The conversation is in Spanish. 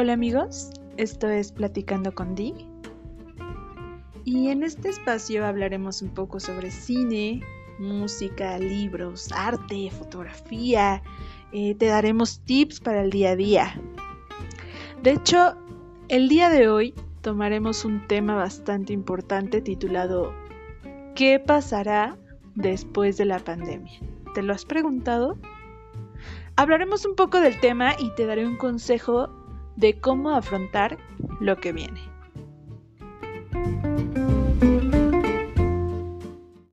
Hola amigos, esto es Platicando con Di. Y en este espacio hablaremos un poco sobre cine, música, libros, arte, fotografía. Eh, te daremos tips para el día a día. De hecho, el día de hoy tomaremos un tema bastante importante titulado ¿Qué pasará después de la pandemia? ¿Te lo has preguntado? Hablaremos un poco del tema y te daré un consejo de cómo afrontar lo que viene.